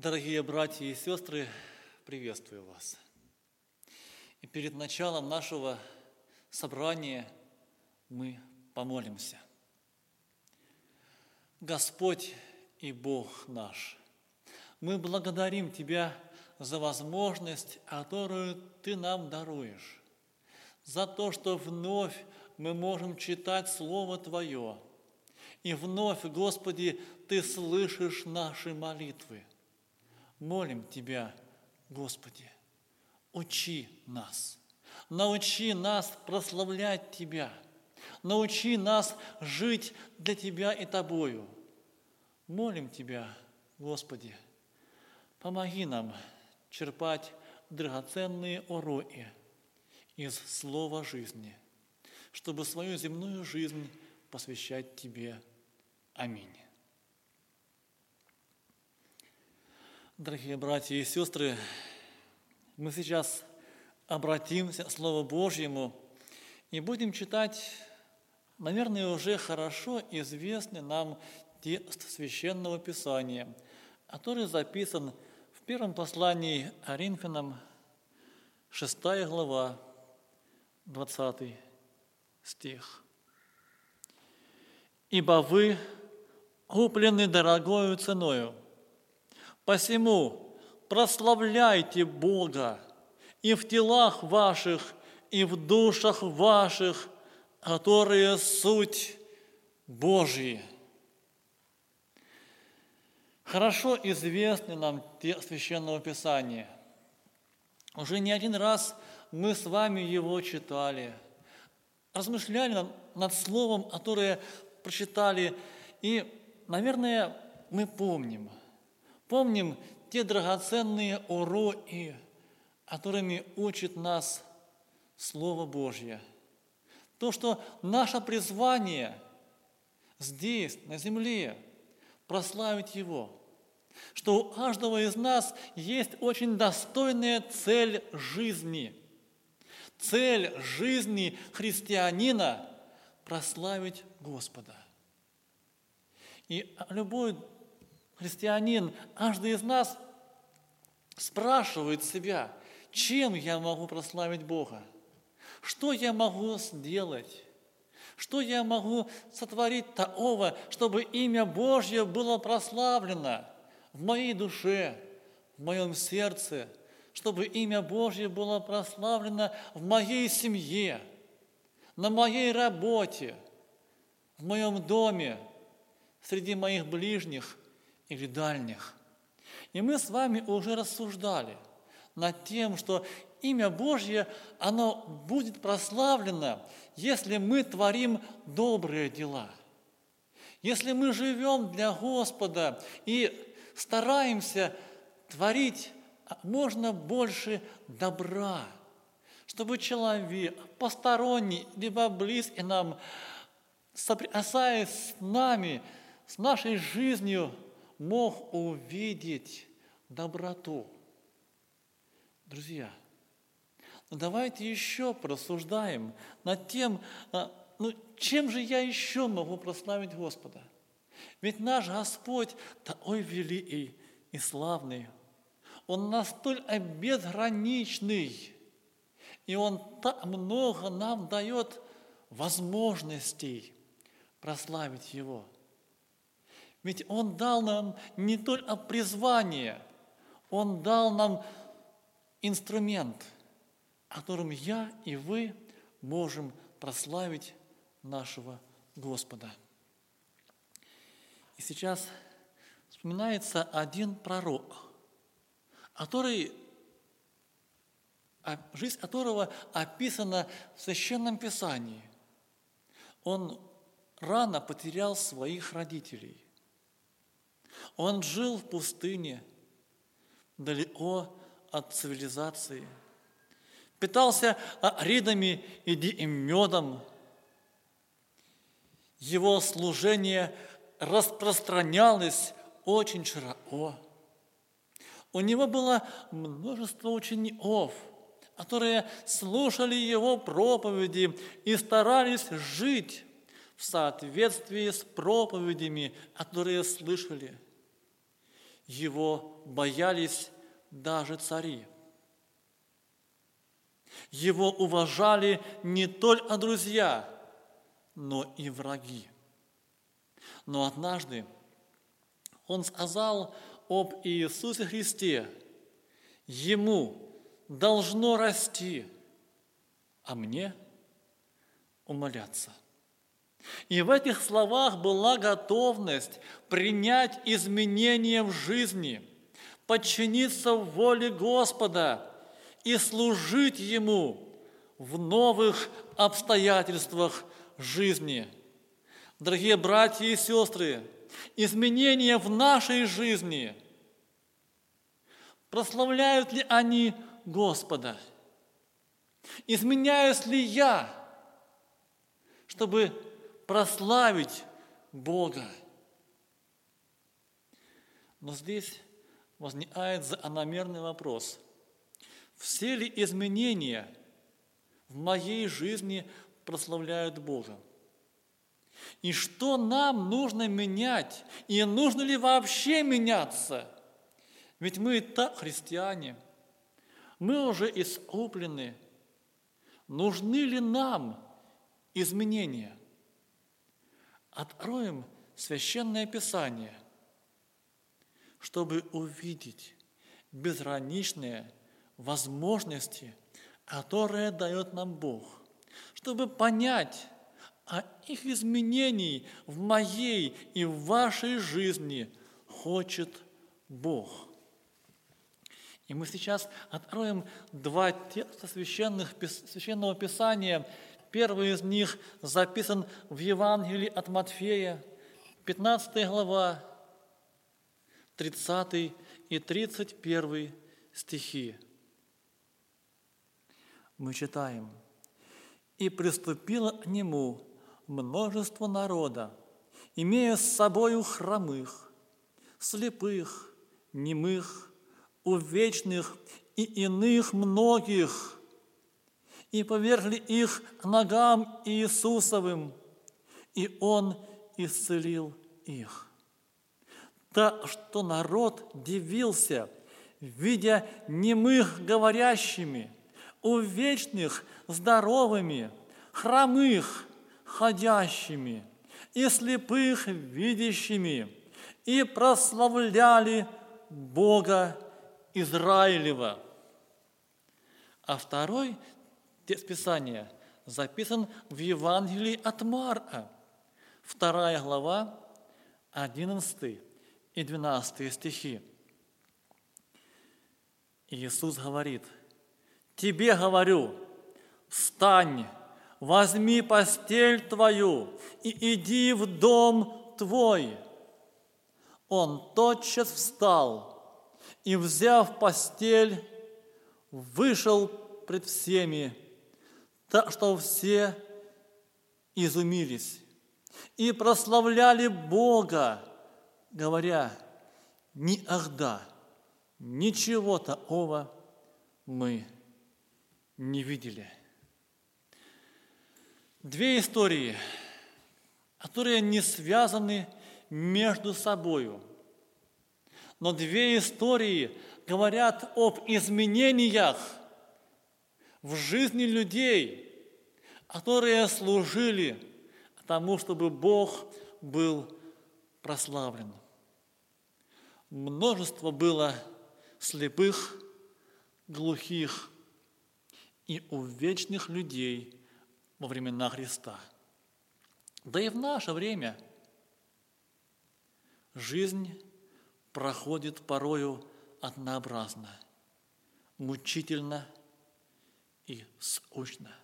Дорогие братья и сестры, приветствую вас. И перед началом нашего собрания мы помолимся. Господь и Бог наш, мы благодарим Тебя за возможность, которую Ты нам даруешь, за то, что вновь мы можем читать Слово Твое, и вновь, Господи, Ты слышишь наши молитвы. Молим Тебя, Господи, учи нас, научи нас прославлять Тебя, научи нас жить для Тебя и Тобою. Молим Тебя, Господи, помоги нам черпать драгоценные уроки из слова жизни, чтобы свою земную жизнь посвящать Тебе. Аминь. Дорогие братья и сестры, мы сейчас обратимся к Слову Божьему и будем читать, наверное, уже хорошо известный нам текст Священного Писания, который записан в первом послании Коринфянам, 6 глава, 20 стих. «Ибо вы куплены дорогою ценою, Посему прославляйте Бога и в телах ваших, и в душах ваших, которые суть Божьи. Хорошо известны нам те Священного Писания. Уже не один раз мы с вами его читали, размышляли над словом, которое прочитали, и, наверное, мы помним – Помним те драгоценные уроки, которыми учит нас Слово Божье. То, что наше призвание здесь, на земле, прославить Его. Что у каждого из нас есть очень достойная цель жизни. Цель жизни христианина – прославить Господа. И любой христианин, каждый из нас спрашивает себя, чем я могу прославить Бога? Что я могу сделать? Что я могу сотворить такого, чтобы имя Божье было прославлено в моей душе, в моем сердце, чтобы имя Божье было прославлено в моей семье, на моей работе, в моем доме, среди моих ближних – или дальних. И мы с вами уже рассуждали над тем, что имя Божье, оно будет прославлено, если мы творим добрые дела. Если мы живем для Господа и стараемся творить можно больше добра, чтобы человек, посторонний, либо близкий нам, соприкасаясь с нами, с нашей жизнью, мог увидеть доброту. Друзья, ну давайте еще просуждаем над тем, а, ну, чем же я еще могу прославить Господа? Ведь наш Господь такой великий и славный. Он настолько безграничный, и Он так много нам дает возможностей прославить Его – ведь Он дал нам не только призвание, Он дал нам инструмент, которым я и вы можем прославить нашего Господа. И сейчас вспоминается один пророк, который, жизнь которого описана в Священном Писании. Он рано потерял своих родителей – он жил в пустыне, далеко от цивилизации. Питался ридами и медом. Его служение распространялось очень широко. У него было множество учеников, которые слушали его проповеди и старались жить в соответствии с проповедями, которые слышали – его боялись даже цари. Его уважали не только друзья, но и враги. Но однажды он сказал об Иисусе Христе, Ему должно расти, а мне умоляться. И в этих словах была готовность принять изменения в жизни, подчиниться воле Господа и служить Ему в новых обстоятельствах жизни. Дорогие братья и сестры, изменения в нашей жизни, прославляют ли они Господа? Изменяюсь ли я, чтобы прославить Бога? Но здесь возникает закономерный вопрос. Все ли изменения в моей жизни прославляют Бога? И что нам нужно менять? И нужно ли вообще меняться? Ведь мы и так христиане. Мы уже искуплены. Нужны ли нам изменения? Откроем Священное Писание, чтобы увидеть безграничные возможности, которые дает нам Бог, чтобы понять, а их изменений в моей и в вашей жизни хочет Бог. И мы сейчас откроем два текста священных, священного Писания. Первый из них записан в Евангелии от Матфея, 15 глава, 30 и 31 стихи. Мы читаем. «И приступила к нему множество народа, имея с собою хромых, слепых, немых, увечных и иных многих, и повергли их к ногам Иисусовым, и Он исцелил их. Так что народ дивился, видя немых говорящими, увечных здоровыми, хромых ходящими, и слепых видящими, и прославляли Бога Израилева. А второй текст Писания записан в Евангелии от Марка, вторая глава, 11 и 12 стихи. Иисус говорит, «Тебе говорю, встань, возьми постель твою и иди в дом твой. Он тотчас встал и, взяв постель, вышел пред всеми, так что все изумились и прославляли Бога, говоря, ни ахда, ничего такого мы не видели две истории, которые не связаны между собою. Но две истории говорят об изменениях в жизни людей, которые служили тому, чтобы Бог был прославлен. Множество было слепых, глухих и увечных людей – во времена Христа. Да и в наше время жизнь проходит порою однообразно, мучительно и скучно.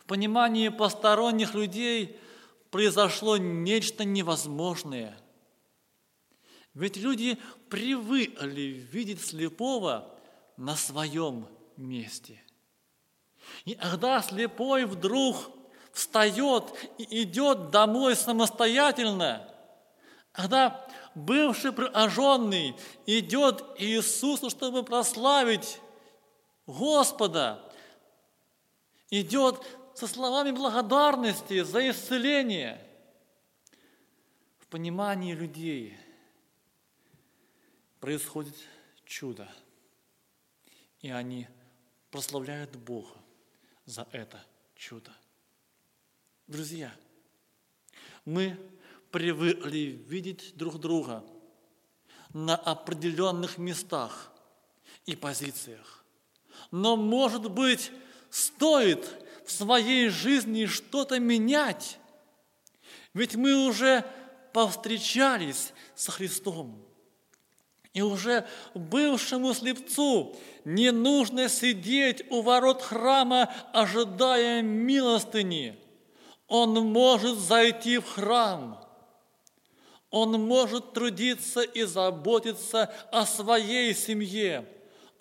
В понимании посторонних людей произошло нечто невозможное. Ведь люди привыкли видеть слепого на своем месте – и когда слепой вдруг встает и идет домой самостоятельно, когда бывший прожженный идет Иисусу, чтобы прославить Господа, идет со словами благодарности за исцеление. В понимании людей происходит чудо, и они прославляют Бога за это чудо. Друзья, мы привыкли видеть друг друга на определенных местах и позициях. Но, может быть, стоит в своей жизни что-то менять, ведь мы уже повстречались со Христом. И уже бывшему слепцу не нужно сидеть у ворот храма, ожидая милостыни. Он может зайти в храм. Он может трудиться и заботиться о своей семье.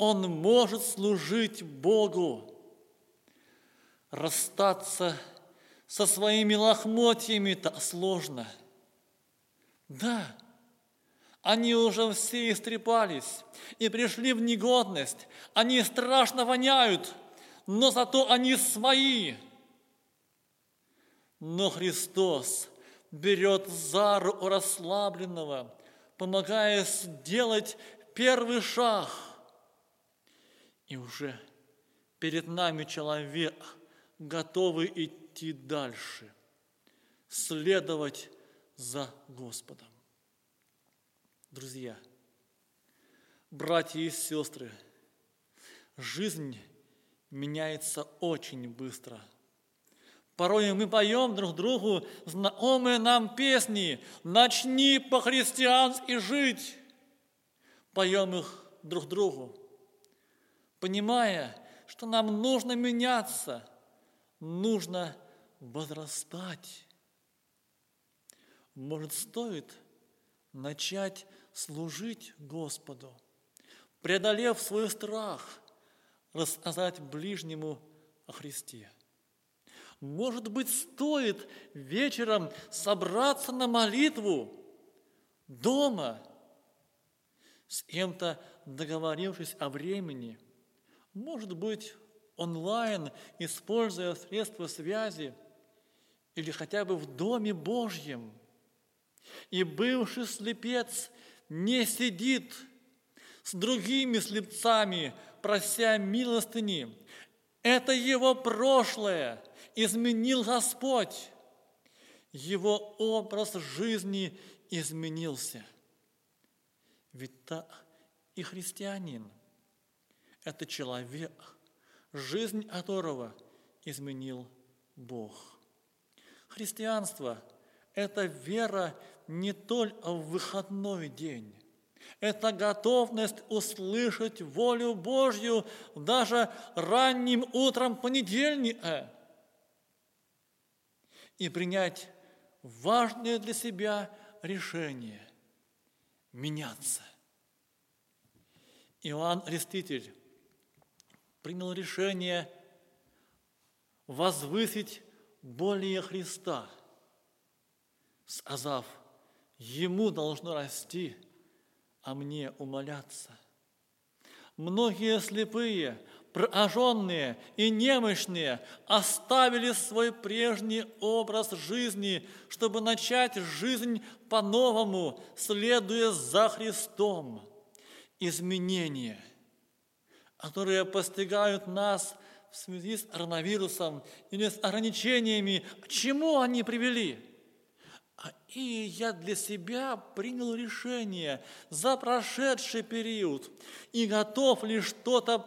Он может служить Богу. Расстаться со своими лохмотьями-то сложно. Да, они уже все истрепались и пришли в негодность. Они страшно воняют, но зато они свои. Но Христос берет за руку расслабленного, помогая сделать первый шаг. И уже перед нами человек, готовый идти дальше, следовать за Господом. Друзья, братья и сестры, жизнь меняется очень быстро. Порой мы поем друг другу знакомые нам песни «Начни по-христиански жить». Поем их друг другу, понимая, что нам нужно меняться, нужно возрастать. Может, стоит начать служить Господу, преодолев свой страх, рассказать ближнему о Христе. Может быть, стоит вечером собраться на молитву дома, с кем-то договорившись о времени, может быть, онлайн, используя средства связи, или хотя бы в Доме Божьем. И бывший слепец не сидит с другими слепцами, прося милостыни. Это его прошлое изменил Господь. Его образ жизни изменился. Ведь так и христианин – это человек, жизнь которого изменил Бог. Христианство – это вера не только в выходной день. Это готовность услышать волю Божью даже ранним утром понедельника и принять важное для себя решение – меняться. Иоанн Реститель принял решение возвысить более Христа, сказав – Ему должно расти, а мне умоляться. Многие слепые, прожженные и немощные оставили свой прежний образ жизни, чтобы начать жизнь по-новому, следуя за Христом. Изменения, которые постигают нас в связи с коронавирусом или с ограничениями, к чему они привели – и я для себя принял решение за прошедший период и готов ли что-то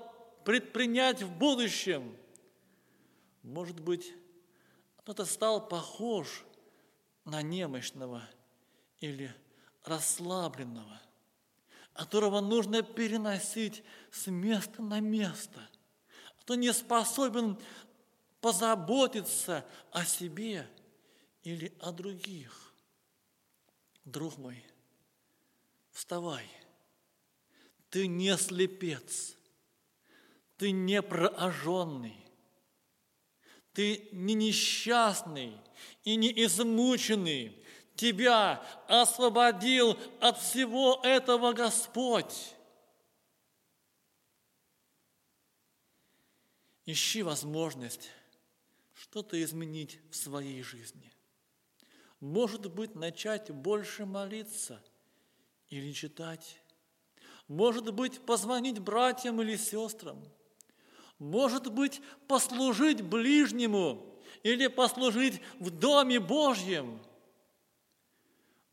предпринять в будущем. Может быть, кто-то стал похож на немощного или расслабленного, которого нужно переносить с места на место, кто не способен позаботиться о себе или о других. Друг мой, вставай. Ты не слепец, ты не проожженный, ты не несчастный и не измученный. Тебя освободил от всего этого Господь. Ищи возможность что-то изменить в своей жизни может быть, начать больше молиться или читать. может быть, позвонить братьям или сестрам, может быть, послужить ближнему или послужить в Доме Божьем.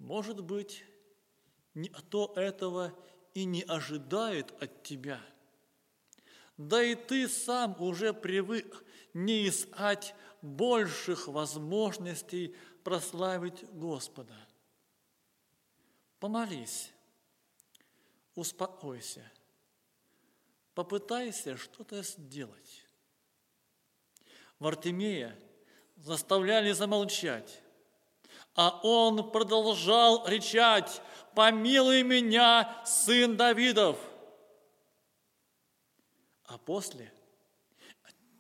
Может быть, никто этого и не ожидает от тебя. Да и ты сам уже привык не искать больших возможностей прославить Господа. Помолись, успокойся, попытайся что-то сделать. Вартимея заставляли замолчать, а он продолжал кричать, «Помилуй меня, сын Давидов!» А после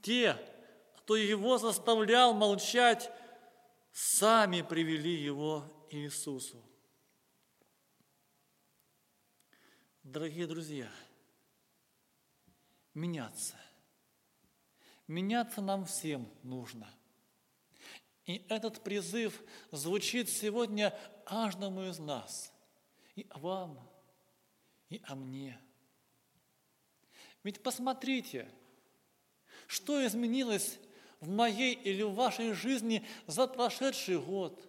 те, кто его заставлял молчать, сами привели его Иисусу. Дорогие друзья, меняться. Меняться нам всем нужно. И этот призыв звучит сегодня каждому из нас. И вам, и о мне. Ведь посмотрите, что изменилось в моей или в вашей жизни за прошедший год,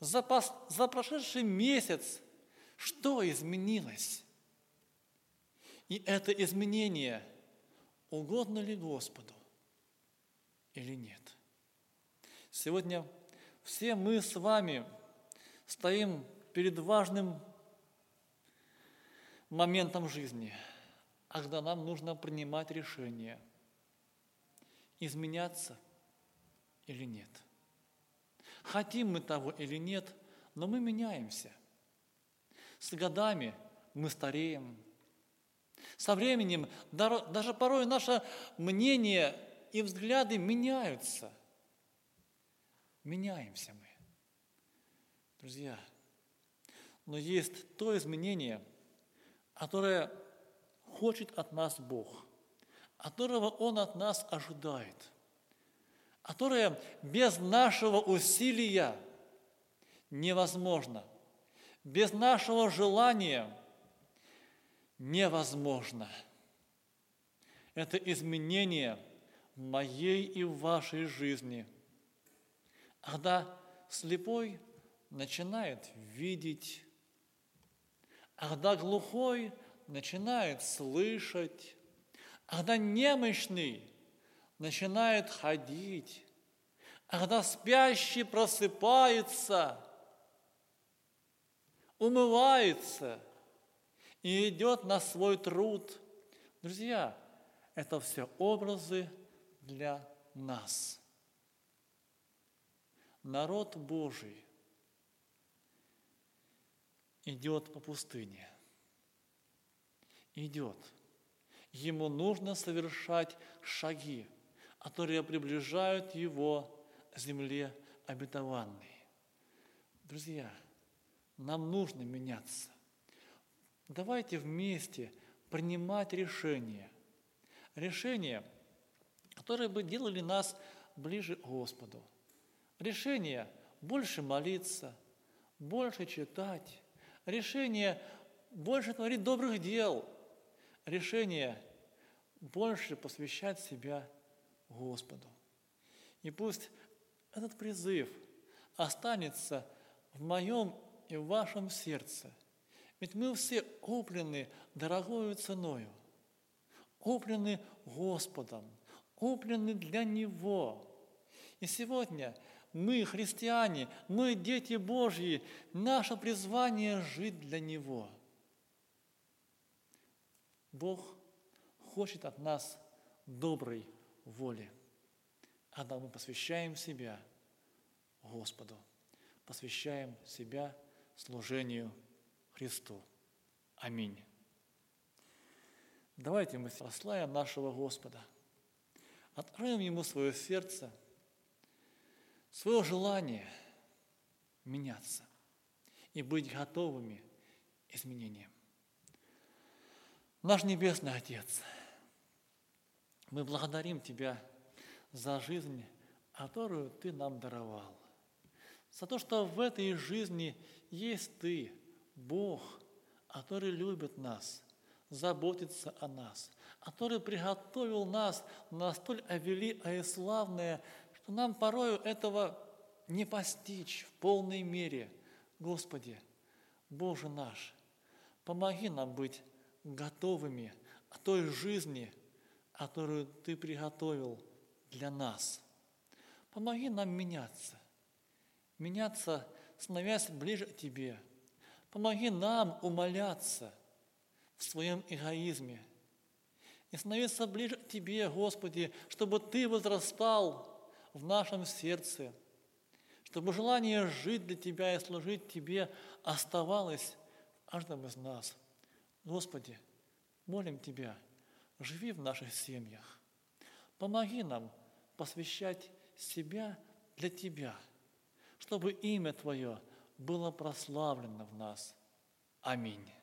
за, пос, за прошедший месяц, что изменилось? И это изменение угодно ли Господу или нет? Сегодня все мы с вами стоим перед важным моментом жизни, когда нам нужно принимать решение, изменяться – или нет. Хотим мы того или нет, но мы меняемся. С годами мы стареем. Со временем даже порой наше мнение и взгляды меняются. Меняемся мы. Друзья, но есть то изменение, которое хочет от нас Бог, которого Он от нас ожидает – которое без нашего усилия невозможно, без нашего желания невозможно. Это изменение моей и вашей жизни. Когда слепой начинает видеть, когда глухой начинает слышать, когда немощный начинает ходить, когда спящий просыпается, умывается и идет на свой труд. Друзья, это все образы для нас. Народ Божий идет по пустыне. Идет. Ему нужно совершать шаги – которые приближают его к земле обетованной. Друзья, нам нужно меняться. Давайте вместе принимать решения. Решения, которые бы делали нас ближе к Господу. Решения больше молиться, больше читать. Решение больше творить добрых дел. Решение больше посвящать себя Господу. И пусть этот призыв останется в моем и в вашем сердце. Ведь мы все куплены дорогою ценою, куплены Господом, куплены для Него. И сегодня мы, христиане, мы, дети Божьи, наше призвание жить для Него. Бог хочет от нас доброй воли. Когда мы посвящаем себя Господу, посвящаем себя служению Христу. Аминь. Давайте мы прославим нашего Господа, откроем Ему свое сердце, свое желание меняться и быть готовыми изменениям. Наш Небесный Отец – мы благодарим Тебя за жизнь, которую Ты нам даровал. За то, что в этой жизни есть Ты, Бог, который любит нас, заботится о нас, который приготовил нас на столь великое и славное, что нам порою этого не постичь в полной мере. Господи, Боже наш, помоги нам быть готовыми к той жизни, которую Ты приготовил для нас. Помоги нам меняться, меняться, становясь ближе к Тебе. Помоги нам умоляться в своем эгоизме и становиться ближе к Тебе, Господи, чтобы Ты возрастал в нашем сердце, чтобы желание жить для Тебя и служить Тебе оставалось в каждом из нас. Господи, молим Тебя, живи в наших семьях. Помоги нам посвящать себя для Тебя, чтобы имя Твое было прославлено в нас. Аминь.